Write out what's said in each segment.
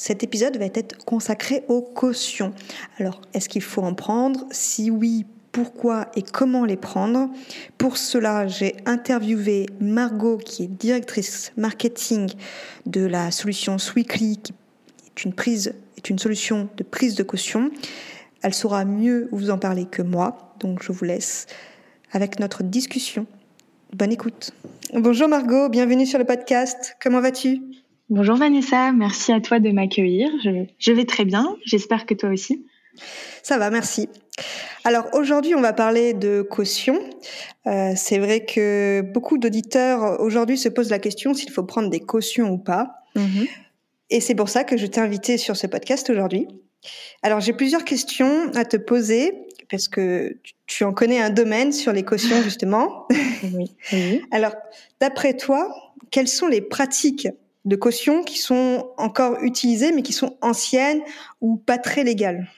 Cet épisode va être consacré aux cautions. Alors, est-ce qu'il faut en prendre? Si oui, pourquoi et comment les prendre? Pour cela, j'ai interviewé Margot, qui est directrice marketing de la solution Sweekly, qui est une, est une solution de prise de caution. Elle saura mieux vous en parler que moi, donc je vous laisse avec notre discussion. Bonne écoute. Bonjour Margot, bienvenue sur le podcast. Comment vas-tu? Bonjour Vanessa, merci à toi de m'accueillir. Je, vais très bien, j'espère que toi aussi. Ça va, merci. Alors aujourd'hui, on va parler de caution. Euh, c'est vrai que beaucoup d'auditeurs aujourd'hui se posent la question s'il faut prendre des cautions ou pas. Mhm. Et c'est pour ça que je t'ai invité sur ce podcast aujourd'hui. Alors j'ai plusieurs questions à te poser parce que tu en connais un domaine sur les cautions justement. oui. Alors d'après toi, quelles sont les pratiques de caution qui sont encore utilisées mais qui sont anciennes ou pas très légales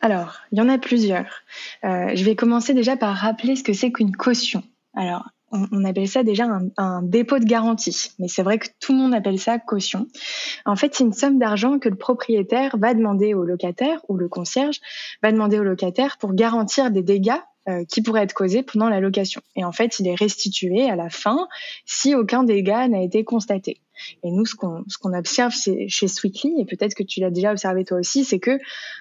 Alors, il y en a plusieurs. Euh, je vais commencer déjà par rappeler ce que c'est qu'une caution. Alors, on, appelle ça déjà un, dépôt de garantie, mais c'est vrai que tout le monde appelle ça caution. En fait, c'est une somme d'argent que le propriétaire va demander au locataire ou le concierge va demander au locataire pour garantir des dégâts qui pourrait être causé pendant la location. Et en fait, il est restitué à la fin si aucun dégât n'a été constaté. Et nous, ce qu'on ce qu'on observe chez Sweetly, et peut-être que tu l'as déjà observé toi aussi, c'est que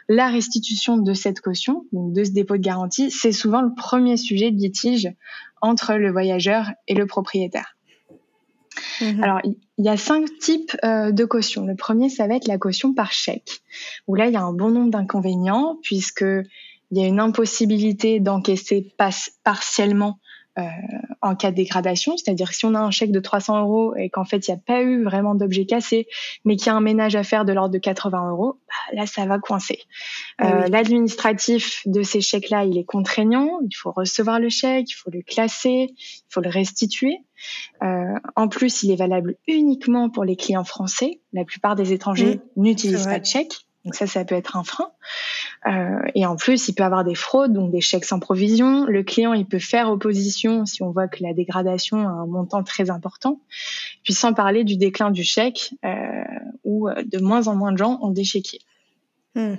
la restitution de cette caution, donc de ce dépôt de garantie, c'est souvent le premier sujet de litige entre le voyageur et le propriétaire. Mhm. Alors, il y a cinq types euh, de caution. Le premier, ça va être la caution par chèque, où là, il y a un bon nombre d'inconvénients, puisque il y a une impossibilité d'encaisser partiellement euh, en cas de dégradation, c'est-à-dire si on a un chèque de 300 euros et qu'en fait il n'y a pas eu vraiment d'objet cassé, mais qu'il y a un ménage à faire de l'ordre de 80 euros, bah, là ça va coincer. Ah euh, L'administratif de ces chèques-là, il est contraignant, il faut recevoir le chèque, il faut le classer, il faut le restituer. Euh, en plus, il est valable uniquement pour les clients français. La plupart des étrangers mmh. n'utilisent pas de chèque. Donc ça, ça peut être un frein. Euh, et en plus, il peut avoir des fraudes, donc des chèques sans provision. Le client, il peut faire opposition si on voit que la dégradation a un montant très important. Puis sans parler du déclin du chèque, euh, où euh, de moins en moins de gens ont des chéquiers. Hmm.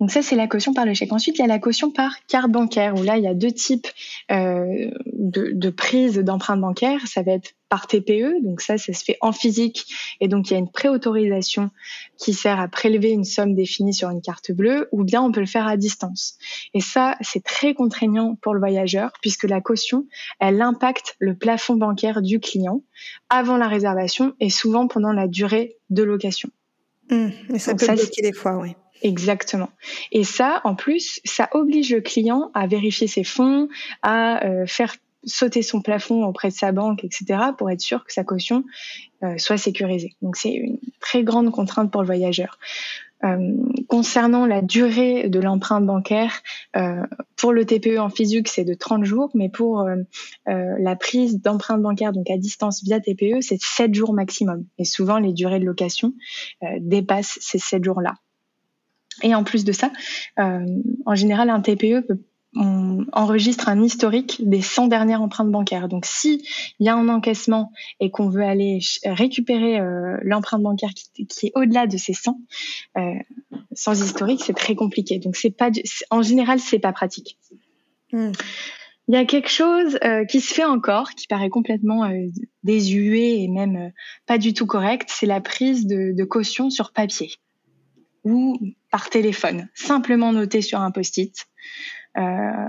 Donc ça, c'est la caution par le chèque. Ensuite, il y a la caution par carte bancaire, où là, il y a deux types euh, de, de prise d'empreintes bancaires. Ça va être par TPE, donc ça, ça se fait en physique, et donc il y a une préautorisation qui sert à prélever une somme définie sur une carte bleue, ou bien on peut le faire à distance. Et ça, c'est très contraignant pour le voyageur, puisque la caution, elle impacte le plafond bancaire du client avant la réservation et souvent pendant la durée de location. Mmh, et ça peut bloquer des fois, oui. Exactement. Et ça, en plus, ça oblige le client à vérifier ses fonds, à euh, faire sauter son plafond auprès de sa banque, etc., pour être sûr que sa caution euh, soit sécurisée. Donc c'est une très grande contrainte pour le voyageur. Euh, concernant la durée de l'empreinte bancaire, euh, pour le TPE en physique, c'est de 30 jours, mais pour euh, la prise d'empreinte bancaire, donc à distance via TPE, c'est 7 jours maximum. Et souvent, les durées de location dépassent ces 7 jours-là. Et en plus de ça, euh, en général, un TPE peut on enregistre un historique des 100 dernières empreintes bancaires. Donc, si il y a un encaissement et qu'on veut aller récupérer euh, l'empreinte bancaire qui, qui est au-delà de ces 100, euh, sans historique, c'est très compliqué. Donc, c'est pas, en général, c'est pas pratique. Hmm. Il y a quelque chose euh, qui se fait encore, qui paraît complètement euh, désuet et même pas du tout correct, c'est la prise de, de caution sur papier ou par téléphone, simplement noté sur un post-it. Euh,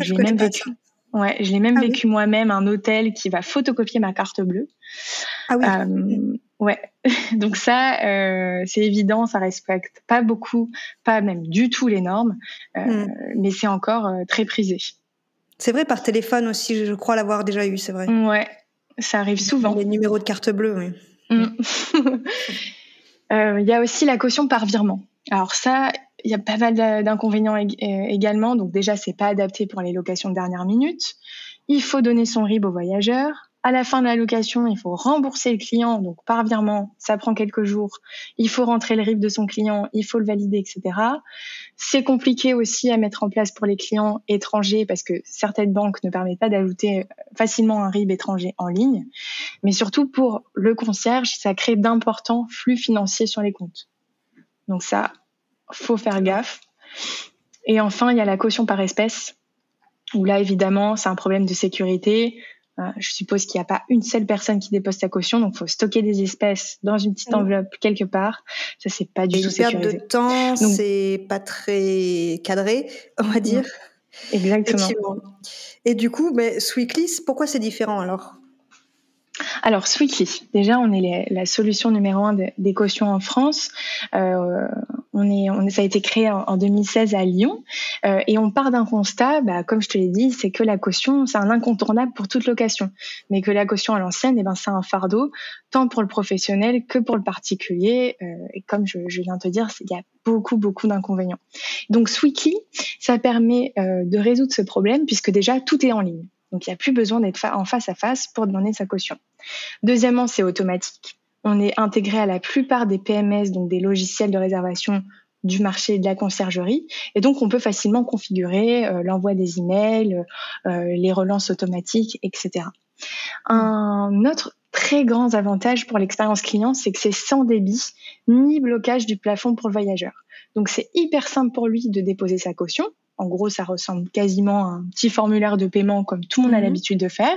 j'ai même vécu. Ouais, je l'ai même ah vécu moi-même un hôtel qui va photocopier ma carte bleue. Ah oui. Euh, ouais. Donc ça, euh, c'est évident, ça respecte pas beaucoup, pas même du tout les normes, euh, hmm. mais c'est encore très prisé. C'est vrai par téléphone aussi, je crois l'avoir déjà eu, c'est vrai. Ouais, ça arrive souvent. Les numéros de carte bleue, oui. Hmm. Il y a aussi la caution par virement. Alors ça, il y a pas mal d'inconvénients euh, également. Donc déjà, c'est pas adapté pour les locations de dernière minute. Il faut donner son RIB au voyageur. À la fin de la location, il faut rembourser le client, donc par virement, ça prend quelques jours. Il faut rentrer le RIB de son client, il faut le valider, etc. C'est compliqué aussi à mettre en place pour les clients étrangers parce que certaines banques ne permettent pas d'ajouter facilement un RIB étranger en ligne. Mais surtout pour le concierge, ça crée d'importants flux financiers sur les comptes. Donc ça, faut faire gaffe. Et enfin, il y a la caution par espèce, où là, évidemment, c'est un problème de sécurité. Euh, je suppose qu'il n'y a pas une seule personne qui dépose sa caution, donc il faut stocker des espèces dans une petite enveloppe quelque part. Ça, c'est pas du tout sécurisé. de temps, c'est pas très cadré, on va dire. Exactement. Et du coup, mais Sweekly, pourquoi c'est différent alors? Alors, Sweetly, déjà, on est la solution numéro un des cautions en France. Euh, on est, on, ça a été créé en, 2016 à Lyon euh, et on part d'un constat, bah, comme je te l'ai dit, c'est que la caution, c'est un incontournable pour toute location, mais que la caution à l'ancienne, eh ben, c'est un fardeau tant pour le professionnel que pour le particulier. Euh, et comme je, je, viens de te dire, il y a beaucoup, beaucoup d'inconvénients. Donc, Sweetly, ça permet euh, de résoudre ce problème puisque déjà tout est en ligne. Donc, il n'y a plus besoin d'être en face à face pour demander sa caution. Deuxièmement, c'est automatique. On est intégré à la plupart des PMS, donc des logiciels de réservation du marché de la conciergerie. Et donc, on peut facilement configurer euh, l'envoi des emails, euh, les relances automatiques, etc. Un autre très grand avantage pour l'expérience client, c'est que c'est sans débit ni blocage du plafond pour le voyageur. Donc, c'est hyper simple pour lui de déposer sa caution. En gros, ça ressemble quasiment à un petit formulaire de paiement comme tout le monde a mhm. l'habitude de faire.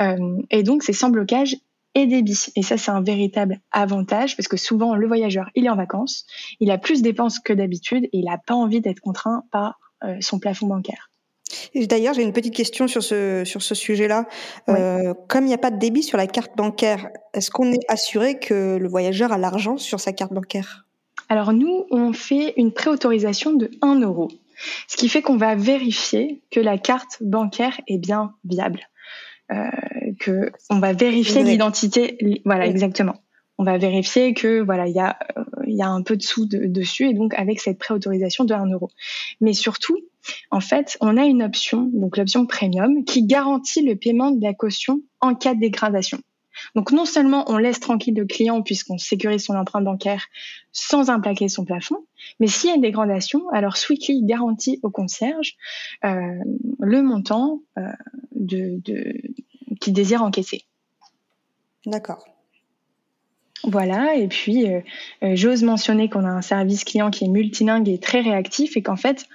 Euh, et donc, c'est sans blocage et débit. Et ça, c'est un véritable avantage parce que souvent, le voyageur, il est en vacances, il a plus de dépenses que d'habitude et il n'a pas envie d'être contraint par euh, son plafond bancaire. D'ailleurs, j'ai une petite question sur ce, sur ce sujet-là. Euh, comme il n'y a pas de débit sur la carte bancaire, est-ce qu'on est assuré que le voyageur a l'argent sur sa carte bancaire? Alors nous, on fait une préautorisation de 1 euro. Ce qui fait qu'on va vérifier que la carte bancaire est bien viable. Euh, que on va vérifier l'identité. Voilà, exactement. On va vérifier que voilà, il y a euh, il y a un peu de sous dessus et donc avec cette préautorisation de 1 euro. Mais surtout, en fait, on a une option, donc l'option premium, qui garantit le paiement de la caution en cas de dégradation. Donc non seulement on laisse tranquille le client puisqu'on sécurise son empreinte bancaire sans implaquer son plafond, mais s'il y a une dégradation, alors Sweetly garantit au concierge euh, le montant euh, de, de qu'il désire encaisser. D'accord. Voilà, et puis euh, j'ose mentionner qu'on a un service client qui est multilingue et très réactif et qu'en fait,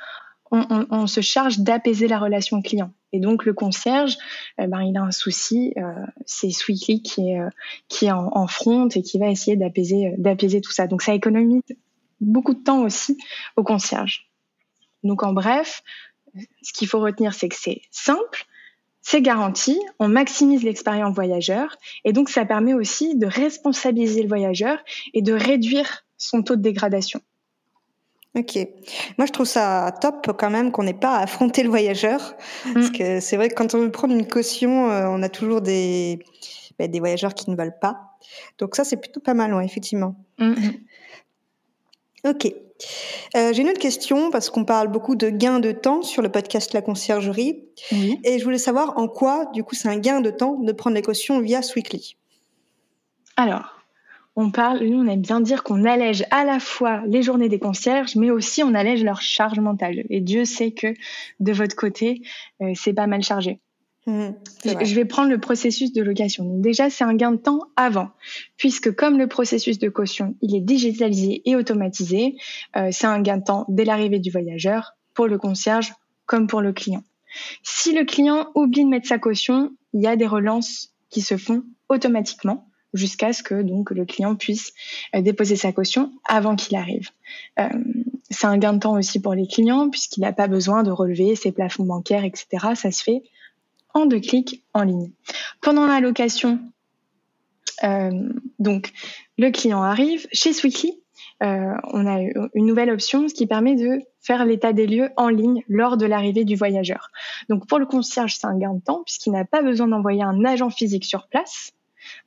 on, se charge d'apaiser la relation client. Et donc le concierge, euh, ben, il a un souci, euh, c'est Sweetly qui est, euh, qui est en, front et qui va essayer d'apaiser, d'apaiser tout ça. Donc ça économise beaucoup de temps aussi au concierge. Donc en bref, ce qu'il faut retenir, c'est que c'est simple, c'est garanti, on maximise l'expérience voyageur et donc ça permet aussi de responsabiliser le voyageur et de réduire son taux de dégradation. Ok. Moi, je trouve ça top quand même qu'on n'ait pas à affronter le voyageur. Parce mm. que c'est vrai que quand on veut prendre une caution, euh, on a toujours des, bah, des voyageurs qui ne veulent pas. Donc ça, c'est plutôt pas mal, effectivement. Mm. Ok. Euh, j'ai une autre question parce qu'on parle beaucoup de gain de temps sur le podcast La Conciergerie. Et je voulais savoir en quoi, du coup, c'est un gain de temps de prendre les cautions via Sweekly. Alors, on parle, nous, on aime bien dire qu'on allège à la fois les journées des concierges, mais aussi on allège leur charge mentale. Et Dieu sait que de votre côté, euh, c'est pas mal chargé. Mmh, je vais prendre le processus de location. Donc déjà, c'est un gain de temps avant, puisque comme le processus de caution, il est digitalisé et automatisé, euh, c'est un gain de temps dès l'arrivée du voyageur pour le concierge comme pour le client. Si le client oublie de mettre sa caution, il y a des relances qui se font automatiquement jusqu'à ce que le client puisse déposer sa caution avant qu'il arrive. c'est un gain de temps aussi pour les clients puisqu'il n'a pas besoin de relever ses plafonds bancaires, etc. Ça se fait en deux clics en ligne. Pendant la location, donc le client arrive chez Sweetly. Euh, on a une nouvelle option, ce qui permet de faire l'état des lieux en ligne lors de l'arrivée du voyageur. Donc pour le concierge, c'est un gain de temps puisqu'il n'a pas besoin d'envoyer un agent physique sur place.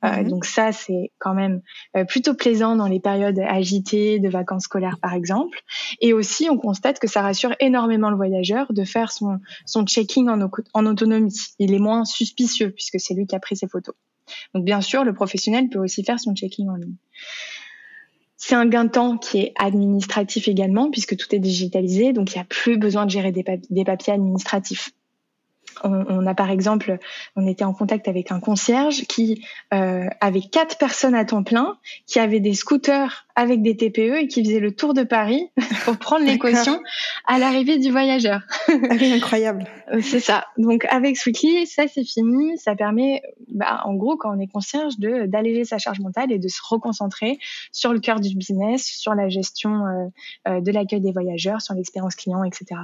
Euh, mhm. donc ça, c'est quand même euh, plutôt plaisant dans les périodes agitées de vacances scolaires, par exemple. Et aussi, on constate que ça rassure énormément le voyageur de faire son, son checking en, en autonomie. Il est moins suspicieux puisque c'est lui qui a pris ses photos. Donc bien sûr, le professionnel peut aussi faire son checking en ligne. C'est un gain de temps qui est administratif également, puisque tout est digitalisé, donc il n'y a plus besoin de gérer des, des papiers administratifs. On, a par exemple, on était en contact avec un concierge qui euh, avait quatre personnes à temps plein, qui avait des scooters avec des TPE et qui faisait le tour de Paris pour prendre les cautions à l'arrivée du voyageur. Ah incroyable. Euh, c'est ça. Donc avec Sweetly, ça c'est fini. Ça permet, bah, en gros, quand on est concierge, de d'alléger sa charge mentale et de se reconcentrer sur le cœur du business, sur la gestion euh, de l'accueil des voyageurs, sur l'expérience client, etc.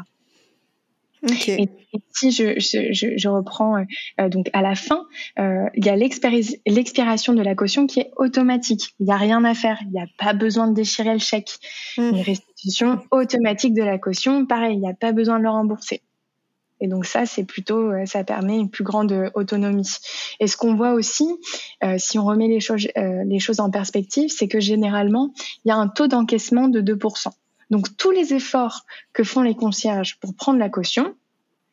Et, si je, je, je reprends euh, donc à la fin, euh, il y a l'expiration de la caution qui est automatique. Il n'y a rien à faire. Il n'y a pas besoin de déchirer le chèque. Mmh. Une restitution automatique de la caution, pareil, il n'y a pas besoin de le rembourser. Et donc ça, c'est plutôt, euh, ça permet une plus grande autonomie. Et ce qu'on voit aussi, euh, si on remet les choses, euh, les choses en perspective, c'est que généralement, il y a un taux d'encaissement de 2%. Donc tous les efforts que font les concierges pour prendre la caution,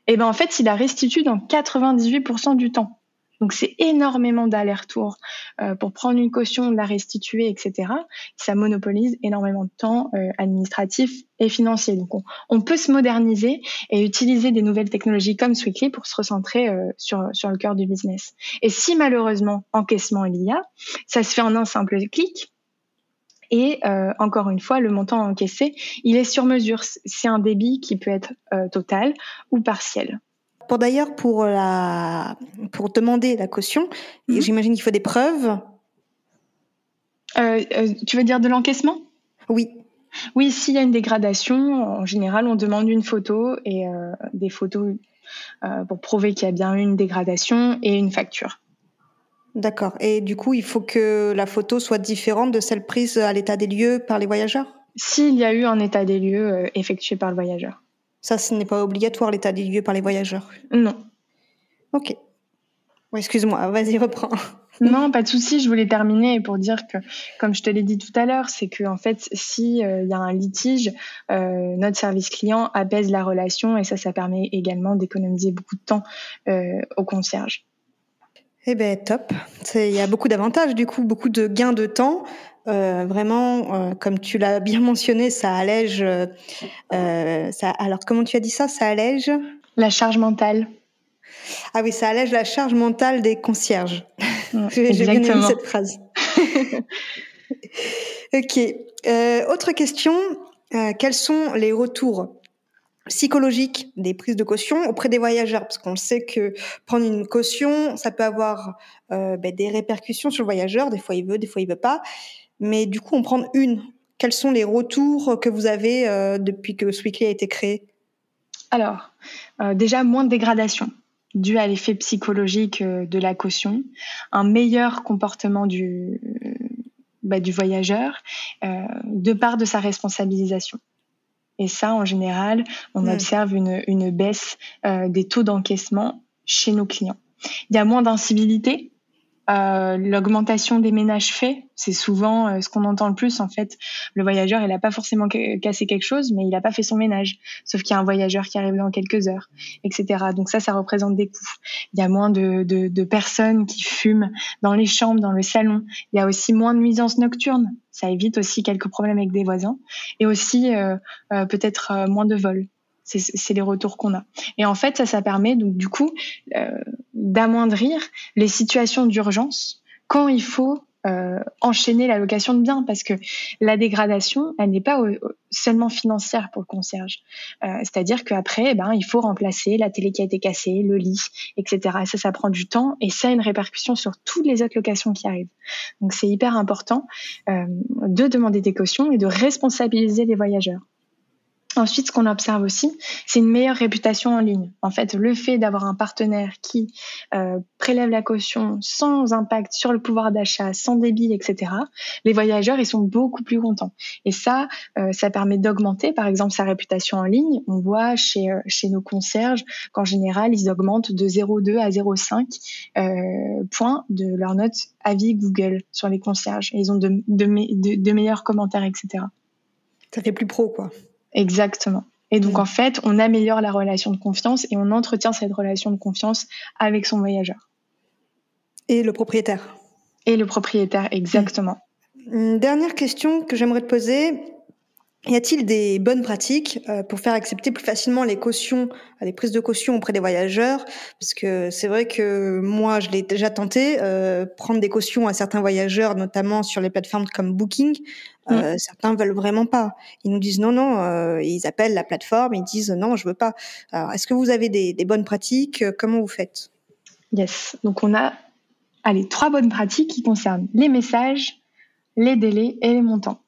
eh ben en fait, il la restitue dans 98% du temps. Donc c'est énormément d'allers-retours euh, pour prendre une caution, la restituer, etc. Ça monopolise énormément de temps euh, administratif et financier. Donc on, peut se moderniser et utiliser des nouvelles technologies comme Sweetly pour se recentrer euh, sur, sur le cœur du business. Et si malheureusement encaissement il y a, ça se fait en un simple clic. Et euh, encore une fois, le montant encaissé, il est sur mesure. C'est un débit qui peut être euh, total ou partiel. Pour d'ailleurs, pour, la... pour demander la caution, mhm. j'imagine qu'il faut des preuves. Euh, tu veux dire de l'encaissement? Oui. Oui, s'il y a une dégradation, en général, on demande une photo et des photos pour prouver qu'il y a bien eu une dégradation et une facture. D'accord. Et du coup, il faut que la photo soit différente de celle prise à l'état des lieux par les voyageurs? S'il y a eu un état des lieux euh, effectué par le voyageur. Ça, ce n'est pas obligatoire, l'état des lieux par les voyageurs? Non. Ok. Excuse-moi, vas-y, reprends. Non, pas de souci. Je voulais terminer pour dire que, comme je te l'ai dit tout à l'heure, c'est que en fait, si euh, il y a un litige, euh, notre service client apaise la relation et ça, ça permet également d'économiser beaucoup de temps au concierge. Eh ben top. Il y a beaucoup d'avantages du coup, beaucoup de gains de temps. Euh, vraiment, euh, comme tu l'as bien mentionné, ça allège. Euh, ça, alors comment tu as dit ça? Ça allège? La charge mentale. Ah oui, ça allège la charge mentale des concierges. J'ai bien aimé cette phrase. ok. autre question. quels sont les retours psychologique des prises de caution auprès des voyageurs, parce qu'on sait que prendre une caution, ça peut avoir euh, ben, des répercussions sur le voyageur. Des fois, il veut, des fois, il veut pas. Mais du coup, on prend une. Quels sont les retours que vous avez euh, depuis que Sweetly a été créé? Alors, euh, déjà moins de dégradation dû à l'effet psychologique de la caution, un meilleur comportement du, bah, du voyageur de part de sa responsabilisation. Et ça, en général, on hmm. observe une, une baisse euh, des taux d'encaissement chez nos clients. Il y a moins d'incivilité. Euh, L'augmentation des ménages faits, c'est souvent euh, ce qu'on entend le plus. En fait, le voyageur, il n'a pas forcément cassé quelque chose, mais il n'a pas fait son ménage. Sauf qu'il y a un voyageur qui arrive dans quelques heures, etc. Donc ça, ça représente des coûts. Il y a moins de, de, de personnes qui fument dans les chambres, dans le salon. Il y a aussi moins de nuisances nocturnes ça évite aussi quelques problèmes avec des voisins et aussi euh, euh, peut-être euh, moins de vols. C'est les retours qu'on a. Et en fait, ça, ça permet donc du coup d'amoindrir les situations d'urgence quand il faut euh, enchaîner la location de biens parce que la dégradation, elle n'est pas seulement financière pour le concierge. Euh, c'est-à-dire qu'après, eh ben, il faut remplacer la télé qui a été cassée, le lit, etc. Et ça, ça prend du temps et ça a une répercussion sur toutes les autres locations qui arrivent. Donc c'est hyper important euh, de demander des cautions et de responsabiliser les voyageurs. Ensuite, ce qu'on observe aussi, c'est une meilleure réputation en ligne. En fait, le fait d'avoir un partenaire qui euh, prélève la caution sans impact sur le pouvoir d'achat, sans débit, etc., les voyageurs, ils sont beaucoup plus contents. Et ça, euh, ça permet d'augmenter, par exemple, sa réputation en ligne. On voit chez, euh, chez nos concierges qu'en général, ils augmentent de 0,2 à 0,5 points de leur note avis Google sur les concierges. Et ils ont de, de, de meilleurs commentaires, etc. Ça fait plus pro, quoi. Exactement. Et donc, mm. en fait, on améliore la relation de confiance et on entretient cette relation de confiance avec son voyageur. Et le propriétaire. Et le propriétaire, exactement. Une dernière question que j'aimerais te poser. Y a-t-il des bonnes pratiques euh, pour faire accepter plus facilement les cautions, les prises de caution auprès des voyageurs? Parce que c'est vrai que moi, je l'ai déjà tenté, euh, prendre des cautions à certains voyageurs, notamment sur les plateformes comme Booking. Euh, mm. Certains veulent vraiment pas. Ils nous disent non, non. Euh, ils appellent la plateforme, ils disent non, je veux pas. Alors, est-ce que vous avez des, des bonnes pratiques Comment vous faites? Yes. Donc on a, allez, trois bonnes pratiques qui concernent les messages, les délais et les montants.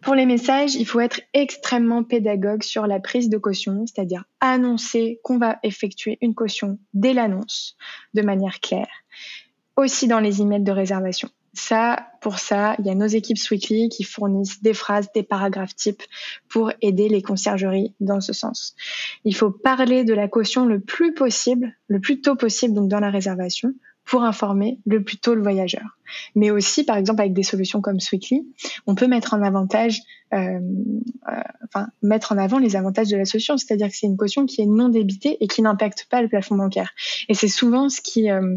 Pour les messages, il faut être extrêmement pédagogue sur la prise de caution, c'est-à-dire annoncer qu'on va effectuer une caution dès l'annonce de manière claire. Aussi dans les emails de réservation. Ça, pour ça, il y a nos équipes Sweetly qui fournissent des phrases, des paragraphes types pour aider les conciergeries dans ce sens. Il faut parler de la caution le plus possible, le plus tôt possible, donc dans la réservation, pour informer le plus tôt le voyageur. Mais aussi, par exemple, avec des solutions comme Sweetly, on peut mettre en avantage, euh, euh, enfin, mettre en avant les avantages de la solution, c'est-à-dire que c'est une caution qui est non débitée et qui n'impacte pas le plafond bancaire. Et c'est souvent ce qui, euh,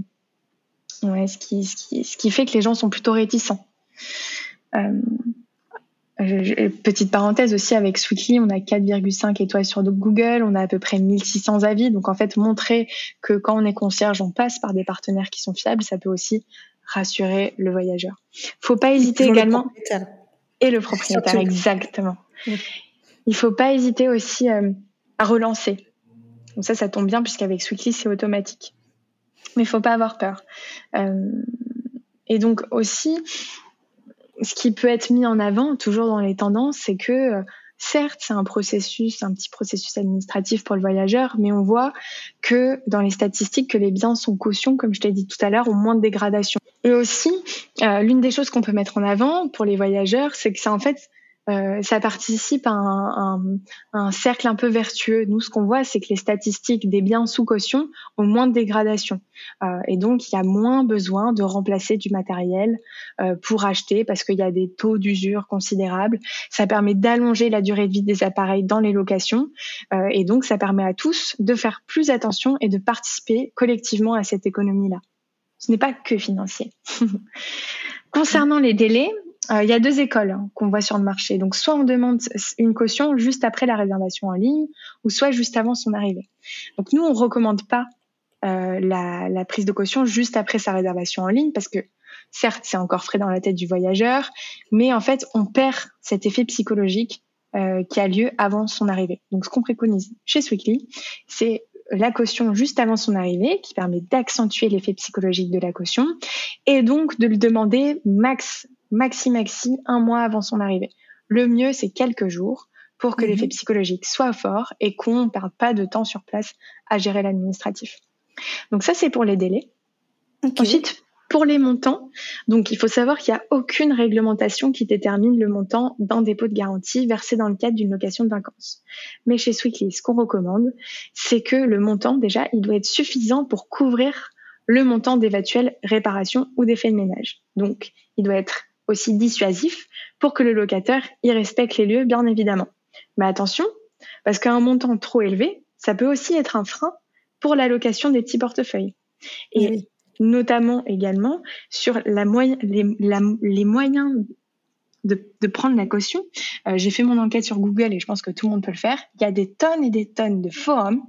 ouais, ce qui, ce qui, ce qui fait que les gens sont plutôt réticents. Euh, Petite parenthèse aussi avec Sweetly, on a 4,5 étoiles sur Google, on a à peu près 1600 avis. Donc en fait, montrer que quand on est concierge, on passe par des partenaires qui sont fiables, ça peut aussi rassurer le voyageur. Faut pas hésiter également. et le propriétaire, exactement. Il faut pas hésiter aussi euh, à relancer. Donc ça, ça tombe bien puisqu'avec Sweetly, c'est automatique. Mais il faut pas avoir peur. Euh, et donc aussi, ce qui peut être mis en avant, toujours dans les tendances, c'est que euh, certes, c'est un processus, un petit processus administratif pour le voyageur, mais on voit que dans les statistiques, que les biens sont caution, comme je t'ai dit tout à l'heure, ont moins de dégradation. Et aussi, euh, l'une des choses qu'on peut mettre en avant pour les voyageurs, c'est que c'est en fait euh, ça participe à un, un, un, cercle un peu vertueux. Nous, ce qu'on voit, c'est que les statistiques des biens sous caution ont moins de dégradation. Euh, et donc, il y a moins besoin de remplacer du matériel euh, pour acheter parce qu'il y a des taux d'usure considérables. Ça permet d'allonger la durée de vie des appareils dans les locations. Euh, et donc, ça permet à tous de faire plus attention et de participer collectivement à cette économie-là. Ce n'est pas que financier. Concernant les délais, il y a deux écoles hein, qu'on voit sur le marché. Donc, soit on demande une caution juste après la réservation en ligne, ou soit juste avant son arrivée. Donc, nous, on recommande pas euh, la, prise de caution juste après sa réservation en ligne, parce que certes, c'est encore frais dans la tête du voyageur, mais en fait, on perd cet effet psychologique euh, qui a lieu avant son arrivée. Donc, ce qu'on préconise chez Sweetly, c'est la caution juste avant son arrivée, qui permet d'accentuer l'effet psychologique de la caution, et donc de lui demander max maxi maxi un mois avant son arrivée. Le mieux, c'est quelques jours pour que mhm. l'effet psychologique soit fort et qu'on ne perde pas de temps sur place à gérer l'administratif. Donc ça, c'est pour les délais. Ensuite, pour les montants, donc il faut savoir qu'il n'y a aucune réglementation qui détermine le montant d'un dépôt de garantie versé dans le cadre d'une location de vacances. Mais chez Sweetly, ce qu'on recommande, c'est que le montant, déjà, il doit être suffisant pour couvrir le montant d'éventuelles réparations ou d'effets de ménage. Donc, il doit être aussi dissuasif pour que le locataire y respecte les lieux, bien évidemment. Mais attention, parce qu'un montant trop élevé, ça peut aussi être un frein pour l'allocation des petits portefeuilles. Et notamment également sur la les, les, moyens de, prendre la caution, euh, j'ai fait mon enquête sur Google et je pense que tout le monde peut le faire. Il y a des tonnes et des tonnes de forums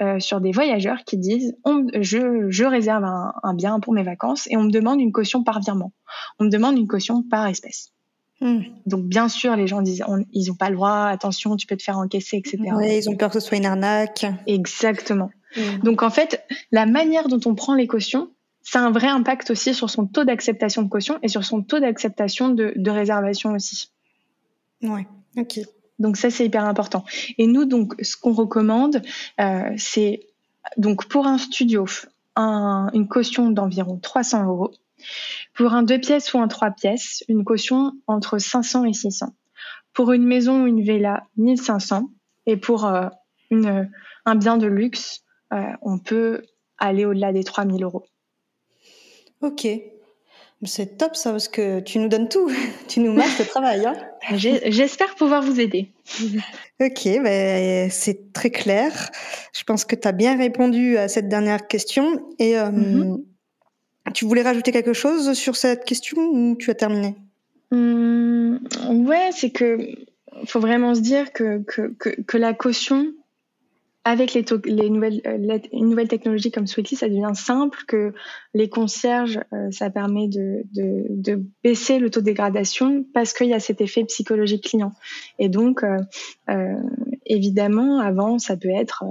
euh, sur des voyageurs qui disent je, je, réserve un, bien pour mes vacances et on me demande une caution par virement. On me demande une caution par espèce. Hmm. Donc bien sûr, les gens disent ils n'ont pas le droit, attention, tu peux te faire encaisser, etc. Oui, ils ont peur que ce soit une arnaque. Exactement. Hmm. Donc en fait, la manière dont on prend les cautions, ça a un vrai impact aussi sur son taux d'acceptation de caution et sur son taux d'acceptation de, de, réservation aussi. Ouais, ok. Donc ça, c'est hyper important. Et nous, donc, ce qu'on recommande, euh, c'est donc pour un studio, un, une caution d'environ 300 euros. Pour un deux pièces ou un trois pièces, une caution entre 500 et 600. Pour une maison ou une villa, 1500. Et pour euh, une, un bien de luxe, euh, on peut aller au-delà des 3000 euros. Ok. C'est top ça, parce que tu nous donnes tout. tu nous marques le travail. Hein J'espère pouvoir vous aider. ok, ben, c'est très clair. Je pense que tu as bien répondu à cette dernière question. Et euh, mm-hmm. tu voulais rajouter quelque chose sur cette question ou tu as terminé? Mmh, Ouais, c'est que faut vraiment se dire que, que, que, que la caution, avec les, les nouvelles, euh, une nouvelle technologie comme Sweetly, ça devient simple, que les concierges, euh, ça permet de, de, de, baisser le taux de dégradation parce qu'il y a cet effet psychologique client. Et donc, euh, euh évidemment, avant, ça peut être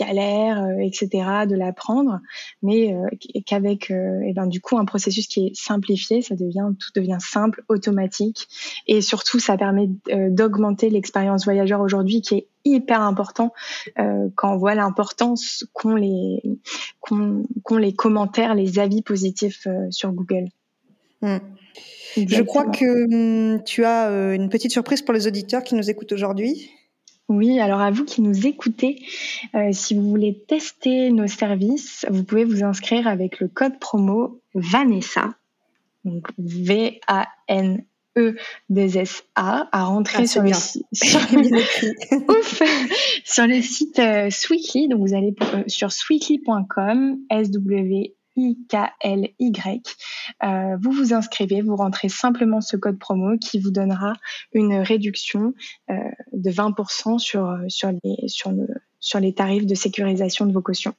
galère, euh, etc., de l'apprendre, mais euh, qu'avec, euh, eh ben, du coup, un processus qui est simplifié, ça devient, tout devient simple, automatique, et surtout, ça permet d'augmenter l'expérience voyageur aujourd'hui, qui est hyper important quand on voit l'importance qu'ont les, qu'ont, les commentaires, les avis positifs sur Google. Hmm. Je crois que hum, tu as une petite surprise pour les auditeurs qui nous écoutent aujourd'hui. Oui, alors à vous qui nous écoutez, euh, si vous voulez tester nos services, vous pouvez vous inscrire avec le code promo Vanessa, donc V-A-N E S A à rentrer ah, sur, le site, sur, le site euh, Sweetly. Donc vous allez euh, sur sweetly.com, S W I-K-L-Y. Euh, vous vous inscrivez, vous rentrez simplement ce code promo qui vous donnera une réduction euh, de 20% sur, les, sur, le, sur les tarifs de sécurisation de vos cautions.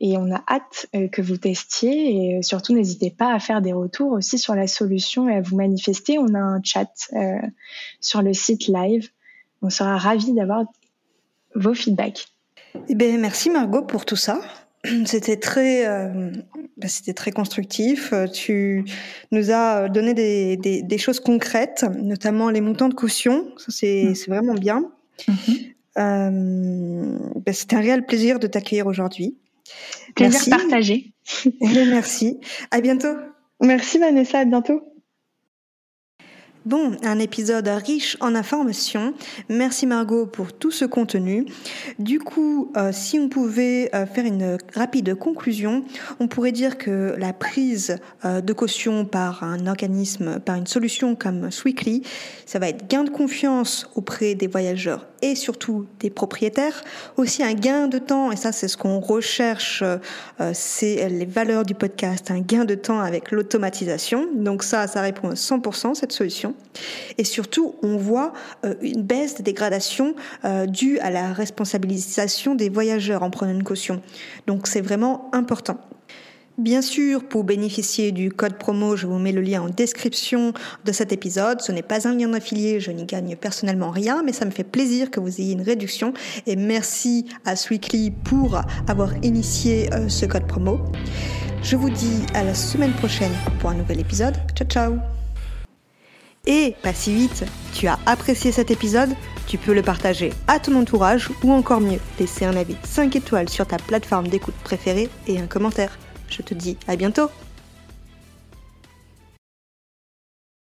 Et on a hâte euh, que vous testiez et surtout n'hésitez pas à faire des retours aussi sur la solution et à vous manifester. On a un chat sur le site live. On sera ravis d'avoir vos feedbacks. Eh bien, merci Margot pour tout ça. C'était très, euh, bah, c'était très constructif. Euh, tu nous as donné des, des, des, choses concrètes, notamment les montants de caution. Ça, c'est mmh. vraiment bien. Mmh. Euh, bah, c'était un réel plaisir de t'accueillir aujourd'hui. Plaisir merci. partagé. merci. À bientôt. Merci Vanessa. À bientôt. Bon, un épisode riche en informations. Merci Margot pour tout ce contenu. Du coup, euh, si on pouvait euh, faire une rapide conclusion, on pourrait dire que la prise euh, de caution par un organisme, par une solution comme Sweekly, ça va être gain de confiance auprès des voyageurs et surtout des propriétaires. Aussi un gain de temps, et ça c'est ce qu'on recherche, c'est les valeurs du podcast, un gain de temps avec l'automatisation. Donc ça, ça répond à 100% cette solution. Et surtout, on voit euh, une baisse de dégradation euh, due à la responsabilisation des voyageurs en prenant une caution. Donc c'est vraiment important. Bien sûr, pour bénéficier du code promo, je vous mets le lien en description de cet épisode. Ce n'est pas un lien affilié, je n'y gagne personnellement rien, mais ça me fait plaisir que vous ayez une réduction. Et merci à Sweekly pour avoir initié euh, ce code promo. Je vous dis à la semaine prochaine pour un nouvel épisode. Ciao ciao et pas si vite, tu as apprécié cet épisode, tu peux le partager à ton entourage ou encore mieux, laisser un avis 5 étoiles sur ta plateforme d'écoute préférée et un commentaire. Je te dis à bientôt